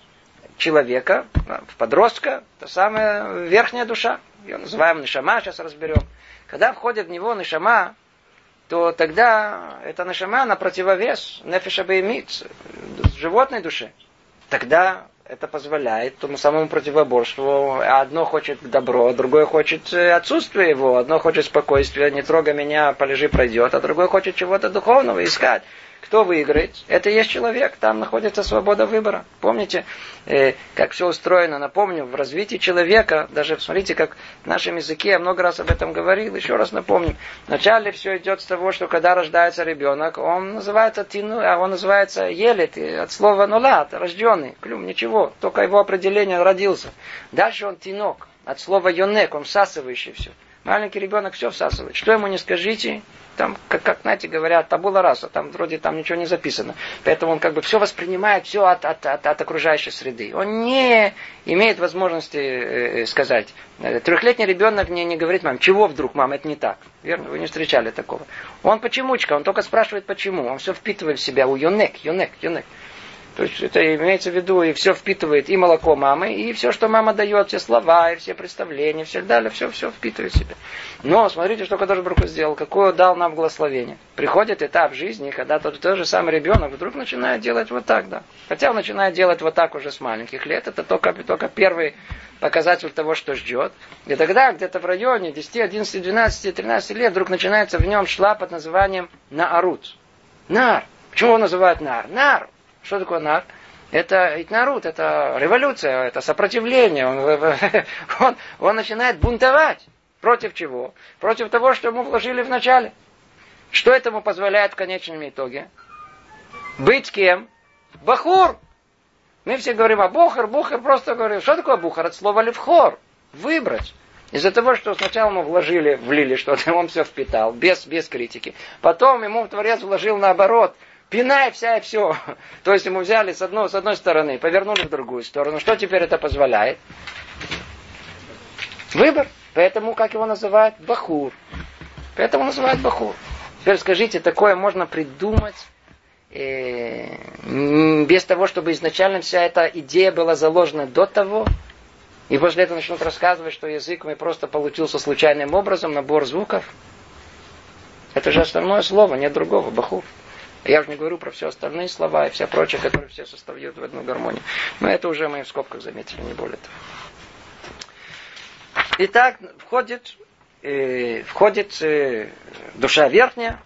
Speaker 1: человека, в подростка, та самая верхняя душа. Ее называем нишама, сейчас разберем. Когда входит в него нишама, то тогда эта нишама на противовес нефиша животной душе. Тогда это позволяет тому самому противоборству. Одно хочет добро, другое хочет э, отсутствие его. Одно хочет спокойствия, не трогай меня, полежи, пройдет. А другое хочет чего-то духовного искать. Кто выиграет? Это есть человек. Там находится свобода выбора. Помните, э, как все устроено? Напомню, в развитии человека, даже смотрите, как в нашем языке, я много раз об этом говорил, еще раз напомню. Вначале все идет с того, что когда рождается ребенок, он называется тину, а он называется елет, от слова нулат, рожденный, клюм, ничего, только его определение родился. Дальше он тинок, от слова йонек, он всасывающий все. Маленький ребенок все всасывает. Что ему не скажите, там, как, как знаете, говорят, табула раса, там вроде там ничего не записано. Поэтому он как бы все воспринимает, все от, от, от, от окружающей среды. Он не имеет возможности э, сказать. Трехлетний ребенок не, не говорит, мам, чего вдруг, мам, это не так. Верно? Вы не встречали такого. Он почемучка, он только спрашивает почему. Он все впитывает в себя. У йонек, йонек, йонек. То есть это имеется в виду, и все впитывает и молоко мамы, и все, что мама дает, все слова, и все представления, все далее, все, все впитывает в себя. Но смотрите, что Кадош Брух сделал, какое дал нам благословение. Приходит этап жизни, когда тот, тот же самый ребенок вдруг начинает делать вот так, да. Хотя он начинает делать вот так уже с маленьких лет, это только, только первый показатель того, что ждет. И тогда где-то в районе 10, 11, 12, 13 лет вдруг начинается в нем шла под названием Наарут. Нар. Почему его называют Нар? Нар. Что такое Нар? Это Итнарут, это революция, это сопротивление. Он, он, он начинает бунтовать. Против чего? Против того, что ему вложили в начале. Что этому позволяет в конечном итоге? Быть кем? Бахур. Мы все говорим о бухар, бухар просто говорим, что такое бухар? От слова левхор. Выбрать. Из-за того, что сначала ему вложили, влили что-то, он все впитал, без, без критики. Потом ему Творец вложил наоборот, пинай вся и все. То есть ему взяли с одной, с одной стороны, повернули в другую сторону. Что теперь это позволяет? Выбор. Поэтому, как его называют? Бахур. Поэтому называют Бахур. Теперь скажите, такое можно придумать э, без того, чтобы изначально вся эта идея была заложена до того, и после этого начнут рассказывать, что язык мой просто получился случайным образом, набор звуков. Это же основное слово, нет другого, бахур. Я уже не говорю про все остальные слова и все прочее, которые все составляют в одну гармонию. Но это уже мы в скобках заметили, не более того. Итак, входит, э, входит э, душа верхняя,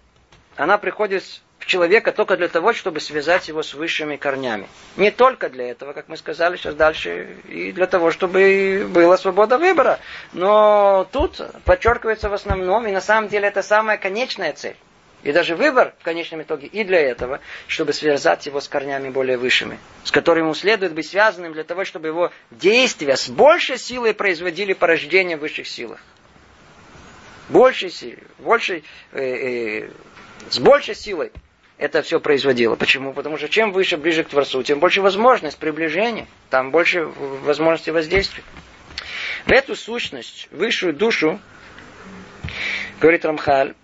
Speaker 1: она приходит в человека только для того, чтобы связать его с высшими корнями. Не только для этого, как мы сказали сейчас дальше, и для того, чтобы была свобода выбора. Но тут подчеркивается в основном, и на самом деле это самая конечная цель. И даже выбор в конечном итоге и для этого, чтобы связать его с корнями более высшими, с которыми ему следует быть связанным для того, чтобы его действия с большей силой производили порождение в высших силах. Большей силой, большей, э, э, с большей силой это все производило. Почему? Потому что чем выше, ближе к Творцу, тем больше возможность приближения, там больше возможности воздействия. В эту сущность, высшую душу, говорит Рамхаль,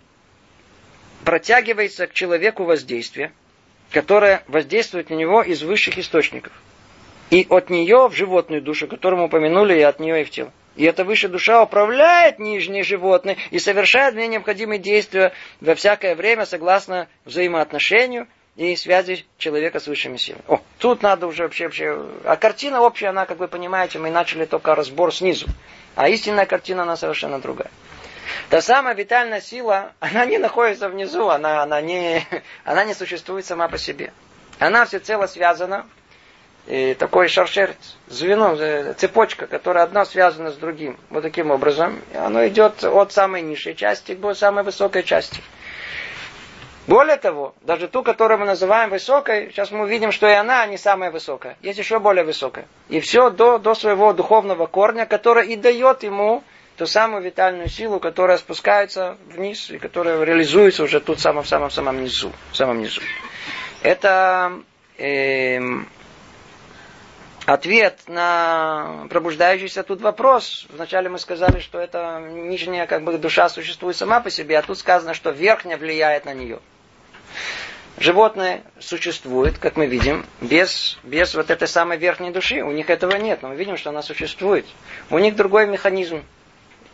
Speaker 1: протягивается к человеку воздействие, которое воздействует на него из высших источников. И от нее в животную душу, которую мы упомянули, и от нее и в тело. И эта высшая душа управляет нижние животные и совершает мне необходимые действия во всякое время согласно взаимоотношению и связи человека с высшими силами. О, тут надо уже вообще, вообще... А картина общая, она, как вы понимаете, мы начали только разбор снизу. А истинная картина, она совершенно другая. Та самая витальная сила, она не находится внизу, она, она, не, она не существует сама по себе. Она всецело связана, и такой шаршерец, звено, цепочка, которая одна связана с другим. Вот таким образом. И оно идет от самой низшей части к самой высокой части. Более того, даже ту, которую мы называем высокой, сейчас мы увидим, что и она не самая высокая. Есть еще более высокая. И все до, до своего духовного корня, который и дает ему ту самую витальную силу, которая спускается вниз и которая реализуется уже тут самом самом самом низу, в самом низу. Это э, ответ на пробуждающийся тут вопрос. Вначале мы сказали, что это нижняя как бы душа существует сама по себе, а тут сказано, что верхняя влияет на нее. Животное существует, как мы видим, без, без вот этой самой верхней души. У них этого нет, но мы видим, что она существует. У них другой механизм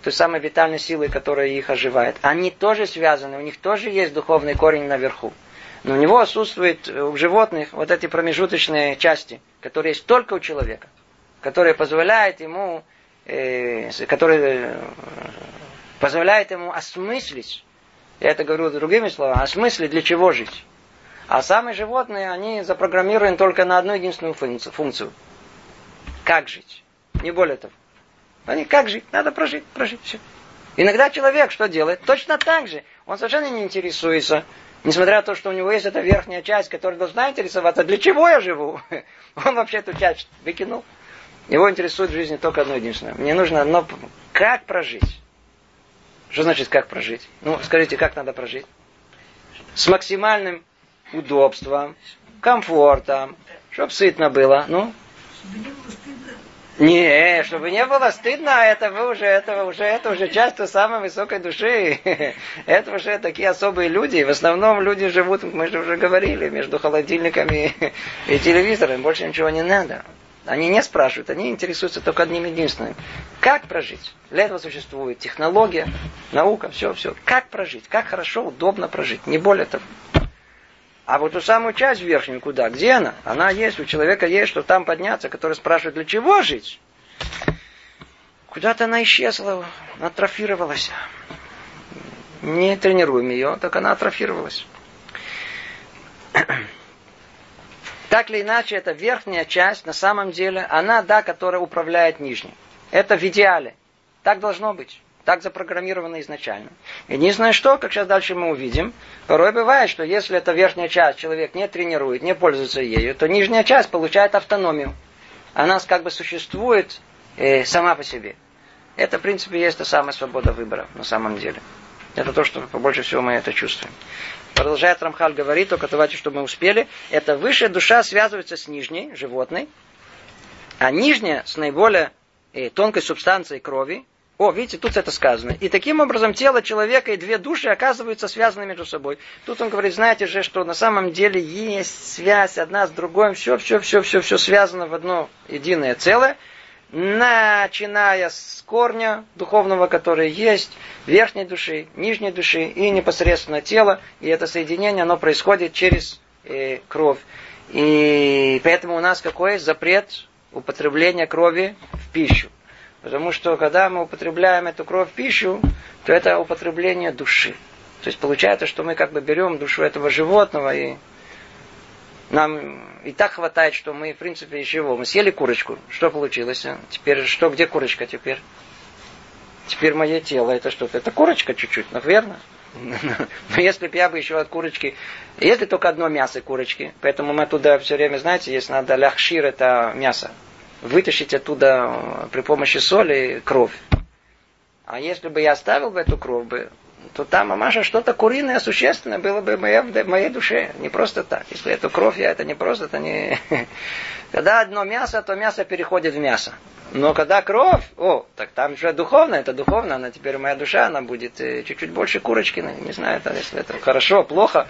Speaker 1: той самой витальной силой, которая их оживает. Они тоже связаны, у них тоже есть духовный корень наверху. Но у него отсутствует у животных вот эти промежуточные части, которые есть только у человека, которые позволяют ему, э, которые э, позволяют ему осмыслить, я это говорю другими словами, осмыслить, для чего жить. А самые животные, они запрограммированы только на одну единственную функцию. Как жить. Не более того. Они как жить? Надо прожить, прожить, все. Иногда человек что делает? Точно так же. Он совершенно не интересуется, несмотря на то, что у него есть эта верхняя часть, которая должна интересоваться, для чего я живу? Он вообще эту часть выкинул. Его интересует в жизни только одно единственное. Мне нужно одно, как прожить. Что значит как прожить? Ну, скажите, как надо прожить? С максимальным удобством, комфортом, чтобы сытно было. Ну, Не, чтобы не было стыдно, это вы уже, это уже, это уже часть той самой высокой души. Это уже такие особые люди. В основном люди живут, мы же уже говорили, между холодильниками и телевизором. Больше ничего не надо. Они не спрашивают, они интересуются только одним единственным. Как прожить? Для этого существует технология, наука, все, все. Как прожить? Как хорошо, удобно прожить? Не более того. А вот ту самую часть верхнюю куда? Где она? Она есть, у человека есть, что там подняться, который спрашивает, для чего жить? Куда-то она исчезла, атрофировалась. Не тренируем ее, так она атрофировалась. Так или иначе, эта верхняя часть, на самом деле, она, да, которая управляет нижней. Это в идеале. Так должно быть. Так запрограммировано изначально. Единственное, что, как сейчас дальше мы увидим, порой бывает, что если эта верхняя часть человек не тренирует, не пользуется ею, то нижняя часть получает автономию. Она как бы существует э, сама по себе. Это, в принципе, есть та самая свобода выбора на самом деле. Это то, что больше всего мы это чувствуем. Продолжает Рамхаль говорить, только давайте, чтобы мы успели. Это высшая душа связывается с нижней, животной, а нижняя с наиболее э, тонкой субстанцией крови, о, видите, тут это сказано. И таким образом тело человека и две души оказываются связаны между собой. Тут он говорит, знаете же, что на самом деле есть связь одна с другой, все, все, все, все, все связано в одно единое целое, начиная с корня духовного, который есть, верхней души, нижней души и непосредственно тела. И это соединение, оно происходит через э, кровь. И поэтому у нас какой запрет употребления крови в пищу. Потому что когда мы употребляем эту кровь в пищу, то это употребление души. То есть получается, что мы как бы берем душу этого животного и нам и так хватает, что мы, в принципе, чего? Мы съели курочку. Что получилось? Теперь что? Где курочка теперь? Теперь мое тело это что-то. Это курочка чуть-чуть, ну верно? Но если бы я бы еще от курочки... Если только одно мясо курочки, поэтому мы туда все время, знаете, если надо ляхшир, это мясо вытащить оттуда э, при помощи соли кровь. А если бы я оставил бы эту кровь, бы, то там, мамаша, что-то куриное, существенное было бы в моей, в моей душе. Не просто так. Если эту кровь я, это не просто, это не... Когда одно мясо, то мясо переходит в мясо. Но когда кровь, о, так там уже духовно, это духовно, она теперь моя душа, она будет э, чуть-чуть больше курочки, не знаю, это, если это хорошо, плохо.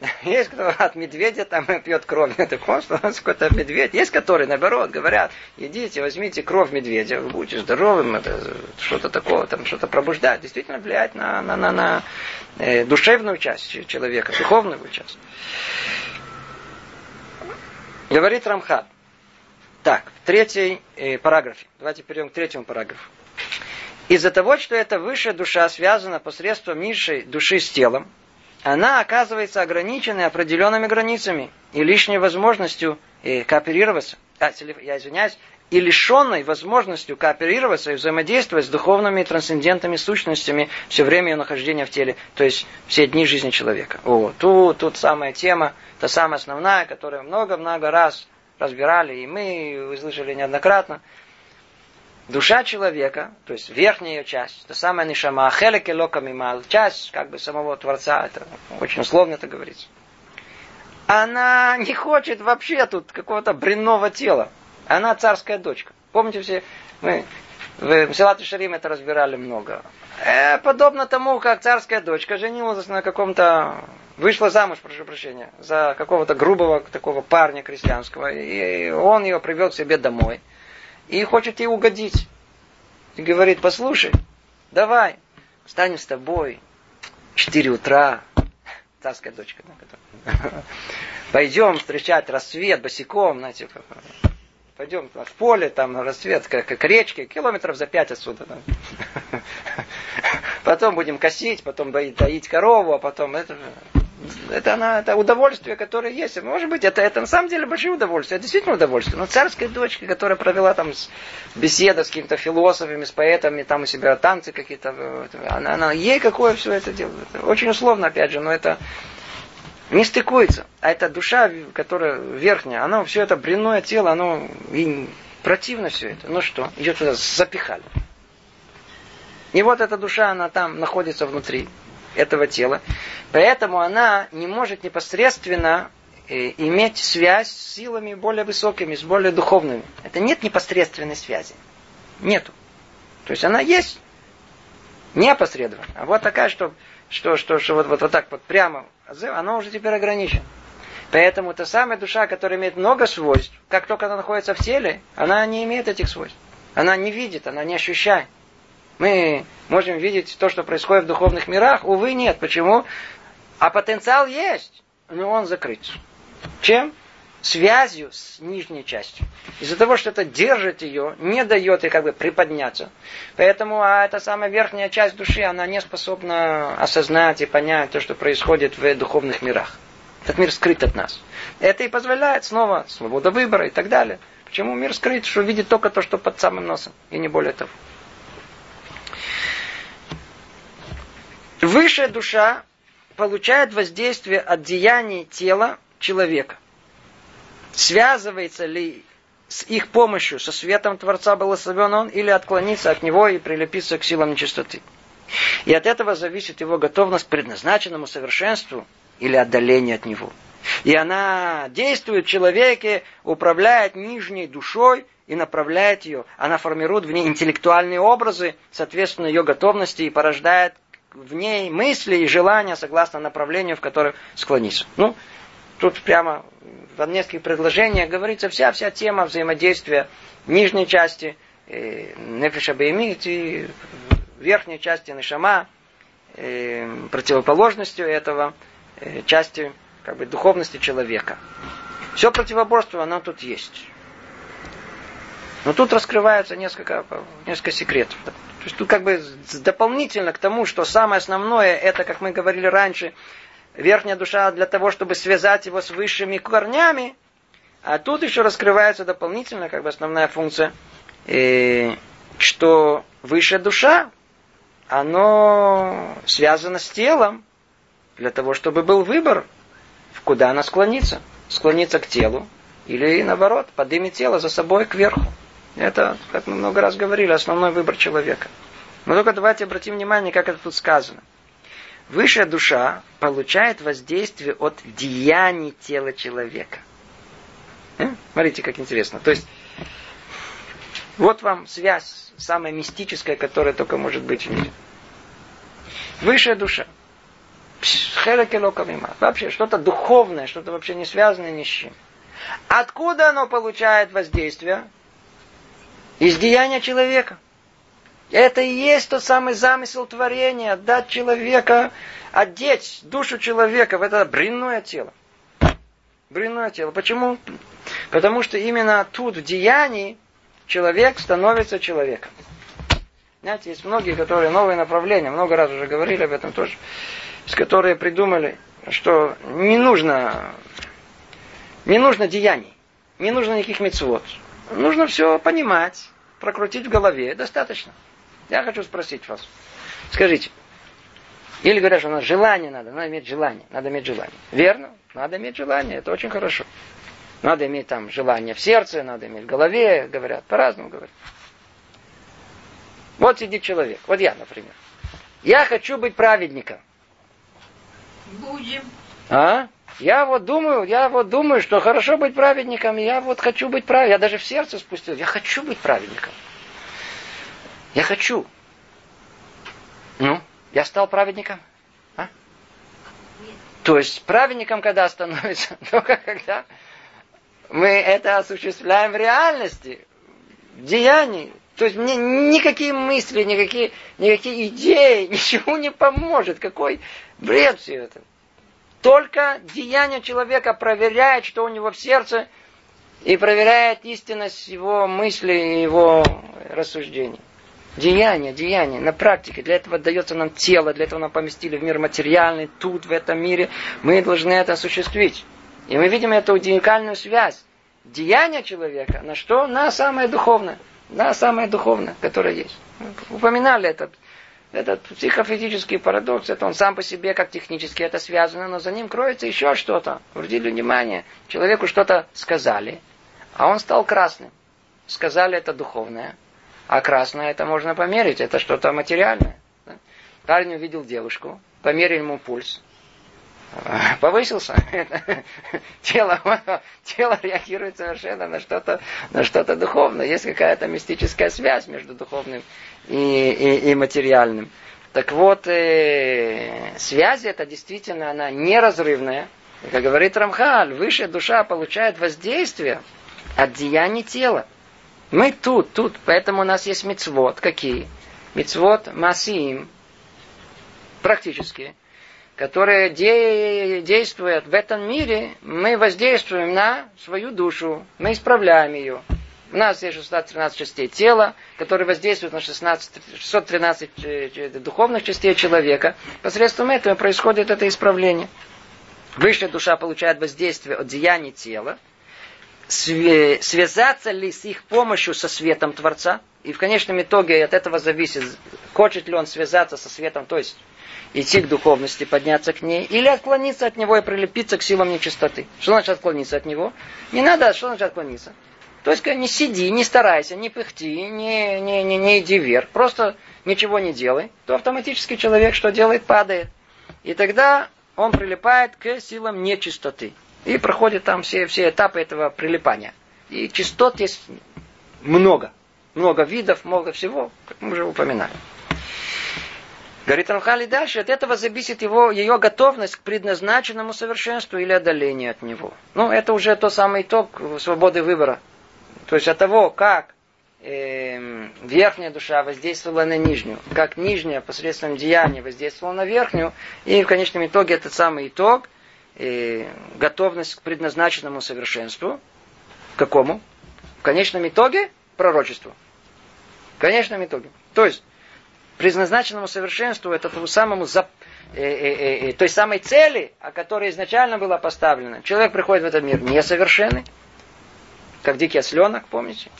Speaker 1: Есть кто от медведя там пьет кровь. Это просто какой-то медведь. Есть которые, наоборот, говорят, идите, возьмите кровь медведя, вы будете здоровым, это что-то такое, там что-то пробуждать. Действительно влияет на, на, на, на э, душевную часть человека, духовную часть. Говорит Рамхат. Так, в третьей э, параграфе. Давайте перейдем к третьему параграфу. Из-за того, что эта высшая душа связана посредством низшей души с телом, она оказывается ограниченной определенными границами и лишней возможностью кооперироваться. А, я извиняюсь, и лишенной возможностью кооперироваться и взаимодействовать с духовными трансцендентными сущностями все время ее нахождения в теле, то есть все дни жизни человека. О, тут, тут самая тема, та самая основная, которую много-много раз разбирали, и мы услышали неоднократно. Душа человека, то есть верхняя ее часть, это самая нишама, хелеке локамимал, часть как бы самого Творца, это очень условно это говорится. Она не хочет вообще тут какого-то бренного тела. Она царская дочка. Помните все, мы в Силат Шарим это разбирали много. Э, подобно тому, как царская дочка женилась на каком-то вышла замуж, прошу прощения, за какого-то грубого такого парня крестьянского, и он ее привел к себе домой и хочет ей угодить. И говорит, послушай, давай, станем с тобой. Четыре утра. Царская дочка. Пойдем встречать рассвет босиком, знаете, пойдем в поле, там рассвет, как, как речки, километров за пять отсюда. Да. Потом будем косить, потом доить, доить корову, а потом это это, она, это удовольствие, которое есть. Может быть, это, это на самом деле большое удовольствие. Это действительно удовольствие. Но царская дочка, которая провела там беседы с какими-то философами, с поэтами, там у себя танцы какие-то, она, она, ей какое все это делает. Очень условно, опять же, но это не стыкуется. А эта душа, которая верхняя, она все это бренное тело, оно и противно все это. Ну что, ее туда запихали. И вот эта душа, она там находится внутри этого тела. Поэтому она не может непосредственно э, иметь связь с силами более высокими, с более духовными. Это нет непосредственной связи. Нету. То есть она есть, непосредственно. А вот такая, что, что, что, что вот, вот, вот так вот прямо, она уже теперь ограничена. Поэтому та самая душа, которая имеет много свойств, как только она находится в теле, она не имеет этих свойств. Она не видит, она не ощущает. Мы можем видеть то, что происходит в духовных мирах. Увы, нет. Почему? А потенциал есть, но он закрыт. Чем? Связью с нижней частью. Из-за того, что это держит ее, не дает ей как бы приподняться. Поэтому а эта самая верхняя часть души, она не способна осознать и понять то, что происходит в духовных мирах. Этот мир скрыт от нас. Это и позволяет снова свобода выбора и так далее. Почему мир скрыт? Что видит только то, что под самым носом, и не более того. Высшая душа получает воздействие от деяний тела человека. Связывается ли с их помощью, со светом Творца благословен он, или отклониться от него и прилепиться к силам нечистоты. И от этого зависит его готовность к предназначенному совершенству или отдаление от него. И она действует в человеке, управляет нижней душой и направляет ее. Она формирует в ней интеллектуальные образы, соответственно ее готовности и порождает в ней мысли и желания согласно направлению, в котором склониться. Ну, тут прямо в нескольких предложениях говорится вся-вся тема взаимодействия нижней части э, Нефиша и верхней части Нишама, э, противоположностью этого э, части как бы, духовности человека. Все противоборство, оно тут есть. Но тут раскрывается несколько, несколько секретов. То есть тут как бы дополнительно к тому, что самое основное, это, как мы говорили раньше, верхняя душа для того, чтобы связать его с высшими корнями, а тут еще раскрывается дополнительно, как бы основная функция, э, что высшая душа, оно связано с телом, для того, чтобы был выбор, в куда она склонится. Склониться к телу, или наоборот, поднимет тело за собой кверху. Это, как мы много раз говорили, основной выбор человека. Но только давайте обратим внимание, как это тут сказано. Высшая душа получает воздействие от деяний тела человека. Э? Смотрите, как интересно. То есть, вот вам связь, самая мистическая, которая только может быть в мире. Высшая душа. Вообще, что-то духовное, что-то вообще не связанное ни с чем. Откуда оно получает воздействие? Из деяния человека. Это и есть тот самый замысел творения, дать человека, одеть душу человека в это бренное тело. Бренное тело. Почему? Потому что именно тут, в деянии, человек становится человеком. Знаете, есть многие, которые новые направления, много раз уже говорили об этом тоже, с которые придумали, что не нужно, не нужно деяний, не нужно никаких мецвод. Нужно все понимать, прокрутить в голове. Достаточно. Я хочу спросить вас. Скажите, или говорят, что у нас желание надо, надо иметь желание, надо иметь желание. Верно? Надо иметь желание, это очень хорошо. Надо иметь там желание в сердце, надо иметь в голове, говорят, по-разному говорят. Вот сидит человек, вот я, например. Я хочу быть праведником.
Speaker 2: Будем.
Speaker 1: А? Я вот думаю, я вот думаю, что хорошо быть праведником, я вот хочу быть праведником. Я даже в сердце спустил, я хочу быть праведником. Я хочу. Ну, я стал праведником? А? То есть праведником когда становится? Только когда мы это осуществляем в реальности, в деянии. То есть мне никакие мысли, никакие, никакие идеи, ничего не поможет. Какой бред все это. Только деяние человека проверяет, что у него в сердце, и проверяет истинность его мысли и его рассуждений. Деяние, деяние, на практике. Для этого дается нам тело, для этого нам поместили в мир материальный, тут, в этом мире. Мы должны это осуществить. И мы видим эту уникальную связь. Деяние человека на что? На самое духовное. На самое духовное, которое есть. Упоминали этот этот психофизический парадокс, это он сам по себе, как технически это связано, но за ним кроется еще что-то. Обратили внимание, человеку что-то сказали, а он стал красным. Сказали это духовное, а красное это можно померить, это что-то материальное. Парень увидел девушку, померили ему пульс. повысился. тело, тело реагирует совершенно на что-то, на что-то духовное. Есть какая-то мистическая связь между духовным и, и, и материальным. Так вот, э, связь это действительно она неразрывная. И, как говорит Рамхаль, высшая душа получает воздействие от деяний тела. Мы тут, тут, поэтому у нас есть мецвод. Какие? Мецвод масиим, практически, которые де- действуют в этом мире, мы воздействуем на свою душу, мы исправляем ее. У нас есть 613 частей тела, которые воздействуют на 16, 613 э, духовных частей человека. Посредством этого происходит это исправление. Высшая душа получает воздействие от деяний тела. Связаться ли с их помощью со светом Творца? И в конечном итоге от этого зависит, хочет ли он связаться со светом, то есть идти к духовности, подняться к ней, или отклониться от него и прилепиться к силам нечистоты. Что значит отклониться от него? Не надо, что значит отклониться? То есть не сиди, не старайся, не пыхти, не, не, не, не иди вверх, просто ничего не делай, то автоматически человек что делает? Падает. И тогда он прилипает к силам нечистоты. И проходит там все, все этапы этого прилипания. И частот есть много. Много видов, много всего, как мы уже упоминали. Говорит Рамхали дальше, от этого зависит его, ее готовность к предназначенному совершенству или отдалению от него. Ну, это уже тот самый итог свободы выбора. То есть от того, как э, верхняя душа воздействовала на нижнюю, как нижняя посредством деяния воздействовала на верхнюю, и в конечном итоге этот самый итог, э, готовность к предназначенному совершенству, какому? В конечном итоге пророчеству. В конечном итоге. То есть, предназначенному совершенству, это тому самому зап... э, э, э, той самой цели, о которой изначально была поставлена. Человек приходит в этот мир несовершенный, как дикий осленок, помните?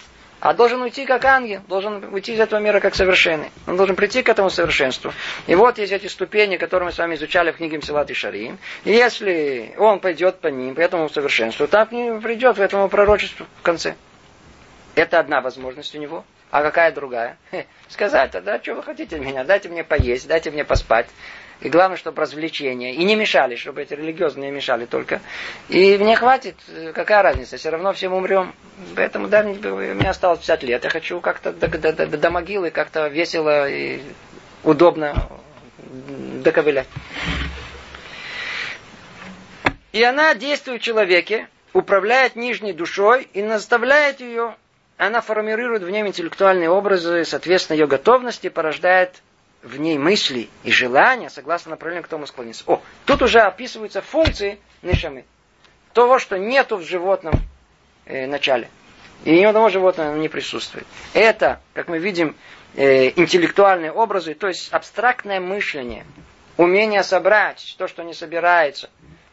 Speaker 1: А должен уйти как ангел, должен уйти из этого мира как совершенный. Он должен прийти к этому совершенству. И вот есть эти ступени, которые мы с вами изучали в книге Мсилат и Шарим. И если он пойдет по ним, по этому совершенству, так не придет в этому пророчеству в конце. Это одна возможность у него. А какая другая? Сказать, да, что вы хотите от меня? Дайте мне поесть, дайте мне поспать. И главное, чтобы развлечения. И не мешали, чтобы эти религиозные мешали только. И мне хватит, какая разница, все равно всем умрем. Поэтому да, меня осталось 50 лет. Я хочу как-то до, до, до, до могилы как-то весело и удобно доковылять. И она действует в человеке, управляет нижней душой и наставляет ее она формирует в нем интеллектуальные образы, соответственно, ее готовности порождает в ней мысли и желания, согласно направлению к тому склониться. О, тут уже описываются функции нишамы. Того, что нету в животном э, начале. И ни одного животного не присутствует. Это, как мы видим, э, интеллектуальные образы, то есть абстрактное мышление, умение собрать то, что не собирается,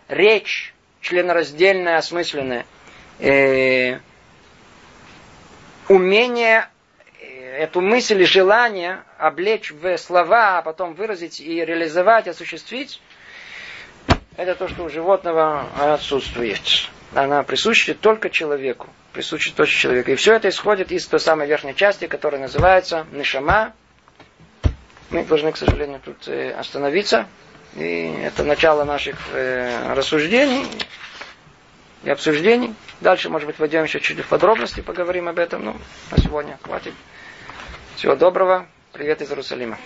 Speaker 1: речь членораздельная, осмысленная, э, умение эту мысль и желание облечь в слова, а потом выразить и реализовать, осуществить, это то, что у животного отсутствует. Она присуща только человеку. Присуща только человеку. И все это исходит из той самой верхней части, которая называется Нишама. Мы должны, к сожалению, тут э, остановиться. И это начало наших э, рассуждений и обсуждений. Дальше, может быть, войдем еще чуть в подробности, поговорим об этом. Ну, на сегодня хватит. Всего доброго. Привет из Иерусалима.